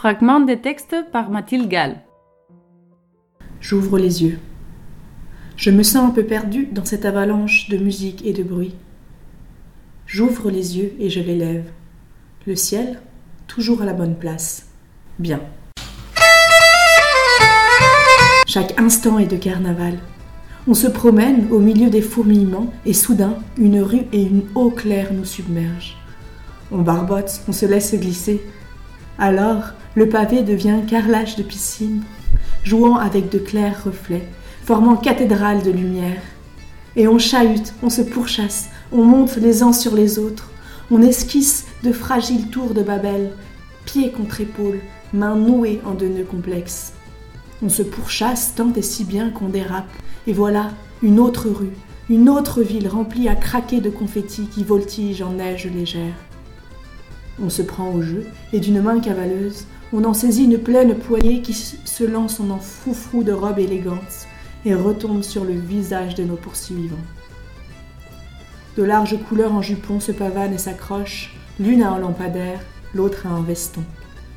Fragment de texte par Mathilde Gall. J'ouvre les yeux. Je me sens un peu perdu dans cette avalanche de musique et de bruit. J'ouvre les yeux et je les lève. Le ciel, toujours à la bonne place. Bien. Chaque instant est de carnaval. On se promène au milieu des fourmillements et soudain, une rue et une eau claire nous submergent. On barbote, on se laisse glisser. Alors, le pavé devient carrelage de piscine, jouant avec de clairs reflets, formant cathédrale de lumière. Et on chahute, on se pourchasse, on monte les uns sur les autres, on esquisse de fragiles tours de Babel, pieds contre épaules, mains nouées en de nœuds complexes. On se pourchasse tant et si bien qu'on dérape, et voilà une autre rue, une autre ville remplie à craquer de confettis qui voltigent en neige légère. On se prend au jeu, et d'une main cavaleuse, on en saisit une pleine poignée qui se lance en un froufrou de robe élégante et retombe sur le visage de nos poursuivants. De larges couleurs en jupon se pavanent et s'accrochent, l'une a un lampadaire, l'autre a un veston.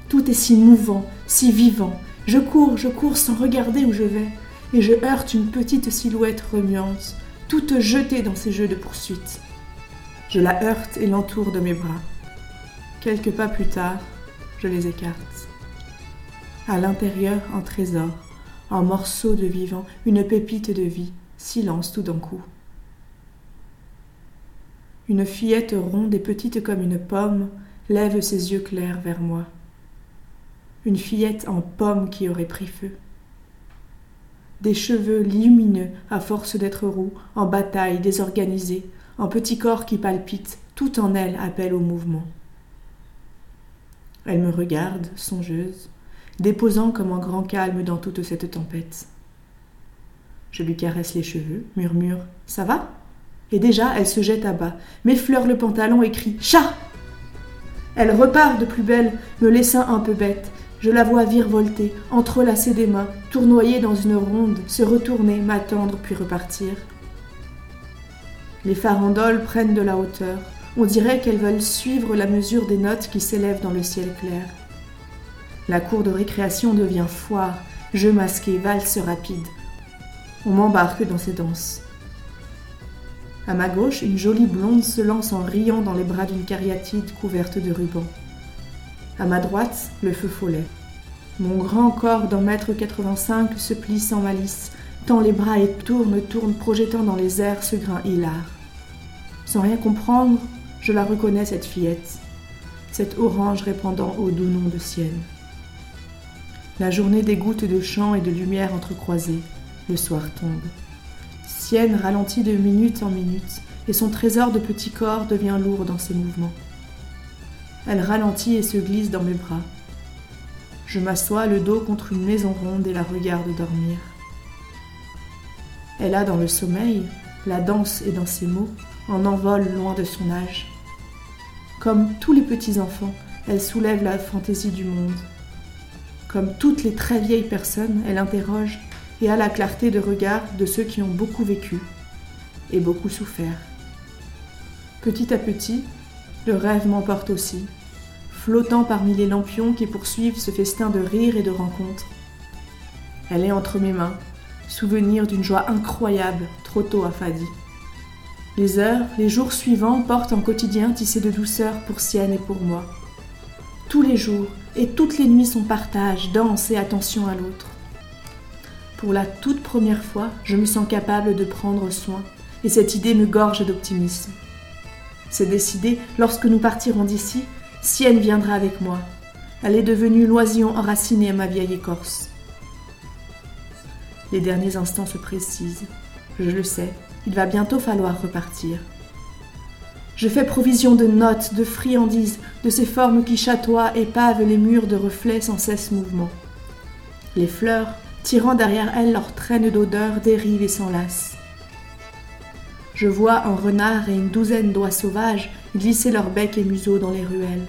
Tout est si mouvant, si vivant. Je cours, je cours sans regarder où je vais, et je heurte une petite silhouette remuante, toute jetée dans ces jeux de poursuite. Je la heurte et l'entoure de mes bras. Quelques pas plus tard, je les écarte. À l'intérieur, un trésor, un morceau de vivant, une pépite de vie, silence tout d'un coup. Une fillette ronde et petite comme une pomme lève ses yeux clairs vers moi. Une fillette en pomme qui aurait pris feu. Des cheveux lumineux à force d'être roux, en bataille désorganisée, un petit corps qui palpite, tout en elle appelle au mouvement. Elle me regarde, songeuse, déposant comme un grand calme dans toute cette tempête. Je lui caresse les cheveux, murmure Ça va? Et déjà, elle se jette à bas, m'effleure le pantalon et crie Chat Elle repart de plus belle, me laissant un peu bête. Je la vois virevolter, entrelacer des mains, tournoyer dans une ronde, se retourner, m'attendre, puis repartir. Les farandoles prennent de la hauteur, on dirait qu'elles veulent suivre la mesure des notes qui s'élèvent dans le ciel clair. La cour de récréation devient foire, jeu masqué, valse rapide. On m'embarque dans ces danses. À ma gauche, une jolie blonde se lance en riant dans les bras d'une cariatide couverte de rubans. À ma droite, le feu follet. Mon grand corps d'un mètre quatre-vingt-cinq se plie sans malice, tant les bras et tourne, tourne, projetant dans les airs ce grain hilar. Sans rien comprendre, je la reconnais, cette fillette, cette orange répandant au doux nom de Sienne. La journée des de chant et de lumière entrecroisées, le soir tombe. Sienne ralentit de minute en minute, et son trésor de petit corps devient lourd dans ses mouvements. Elle ralentit et se glisse dans mes bras. Je m'assois le dos contre une maison ronde et la regarde dormir. Elle a dans le sommeil, la danse et dans ses mots, en envol loin de son âge. Comme tous les petits-enfants, elle soulève la fantaisie du monde. Comme toutes les très vieilles personnes, elle interroge et a la clarté de regard de ceux qui ont beaucoup vécu et beaucoup souffert. Petit à petit, le rêve m'emporte aussi, flottant parmi les lampions qui poursuivent ce festin de rires et de rencontres. Elle est entre mes mains, souvenir d'une joie incroyable, trop tôt affadie. Les heures, les jours suivants portent un quotidien tissé de douceur pour Sienne et pour moi. Tous les jours et toutes les nuits sont partage, danse et attention à l'autre. Pour la toute première fois, je me sens capable de prendre soin, et cette idée me gorge d'optimisme. C'est décidé, lorsque nous partirons d'ici, Sienne viendra avec moi. Elle est devenue l'oisillon enraciné à ma vieille écorce. Les derniers instants se précisent. Je le sais, il va bientôt falloir repartir. Je fais provision de notes, de friandises, de ces formes qui chatoient et pavent les murs de reflets sans cesse mouvement. Les fleurs, tirant derrière elles leur traîne d'odeur, dérivent et s'enlacent. Je vois un renard et une douzaine d'oies sauvages glisser leurs becs et museaux dans les ruelles.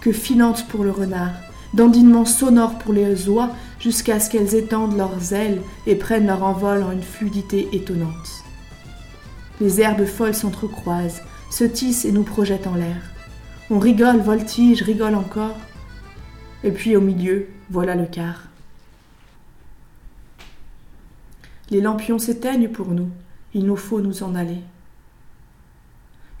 Que filante pour le renard, dandinement sonore pour les oies, jusqu'à ce qu'elles étendent leurs ailes et prennent leur envol en une fluidité étonnante. Les herbes folles s'entrecroisent, se tissent et nous projettent en l'air. On rigole, voltige, rigole encore. Et puis au milieu, voilà le quart. Les lampions s'éteignent pour nous, il nous faut nous en aller.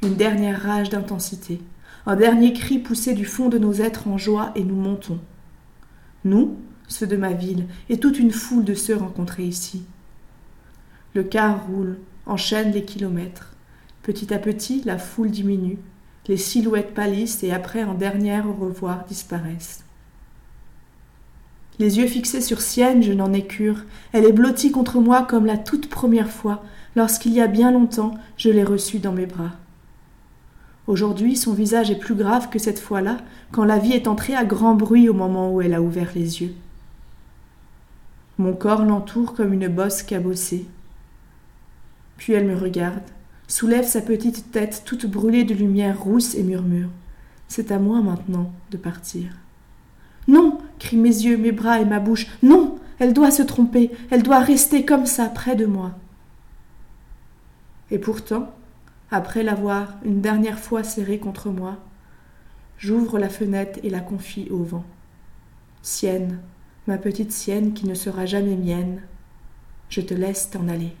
Une dernière rage d'intensité, un dernier cri poussé du fond de nos êtres en joie et nous montons. Nous, ceux de ma ville, et toute une foule de ceux rencontrés ici. Le car roule, enchaîne les kilomètres. Petit à petit, la foule diminue, les silhouettes pâlissent et après un dernier au revoir disparaissent. Les yeux fixés sur Sienne, je n'en ai cure. Elle est blottie contre moi comme la toute première fois, lorsqu'il y a bien longtemps je l'ai reçue dans mes bras. Aujourd'hui, son visage est plus grave que cette fois-là, quand la vie est entrée à grand bruit au moment où elle a ouvert les yeux. Mon corps l'entoure comme une bosse cabossée. Puis elle me regarde, soulève sa petite tête toute brûlée de lumière rousse et murmure C'est à moi maintenant de partir. Non crient mes yeux, mes bras et ma bouche. Non Elle doit se tromper, elle doit rester comme ça près de moi. Et pourtant, après l'avoir une dernière fois serrée contre moi, j'ouvre la fenêtre et la confie au vent. Sienne, ma petite sienne qui ne sera jamais mienne, je te laisse t'en aller.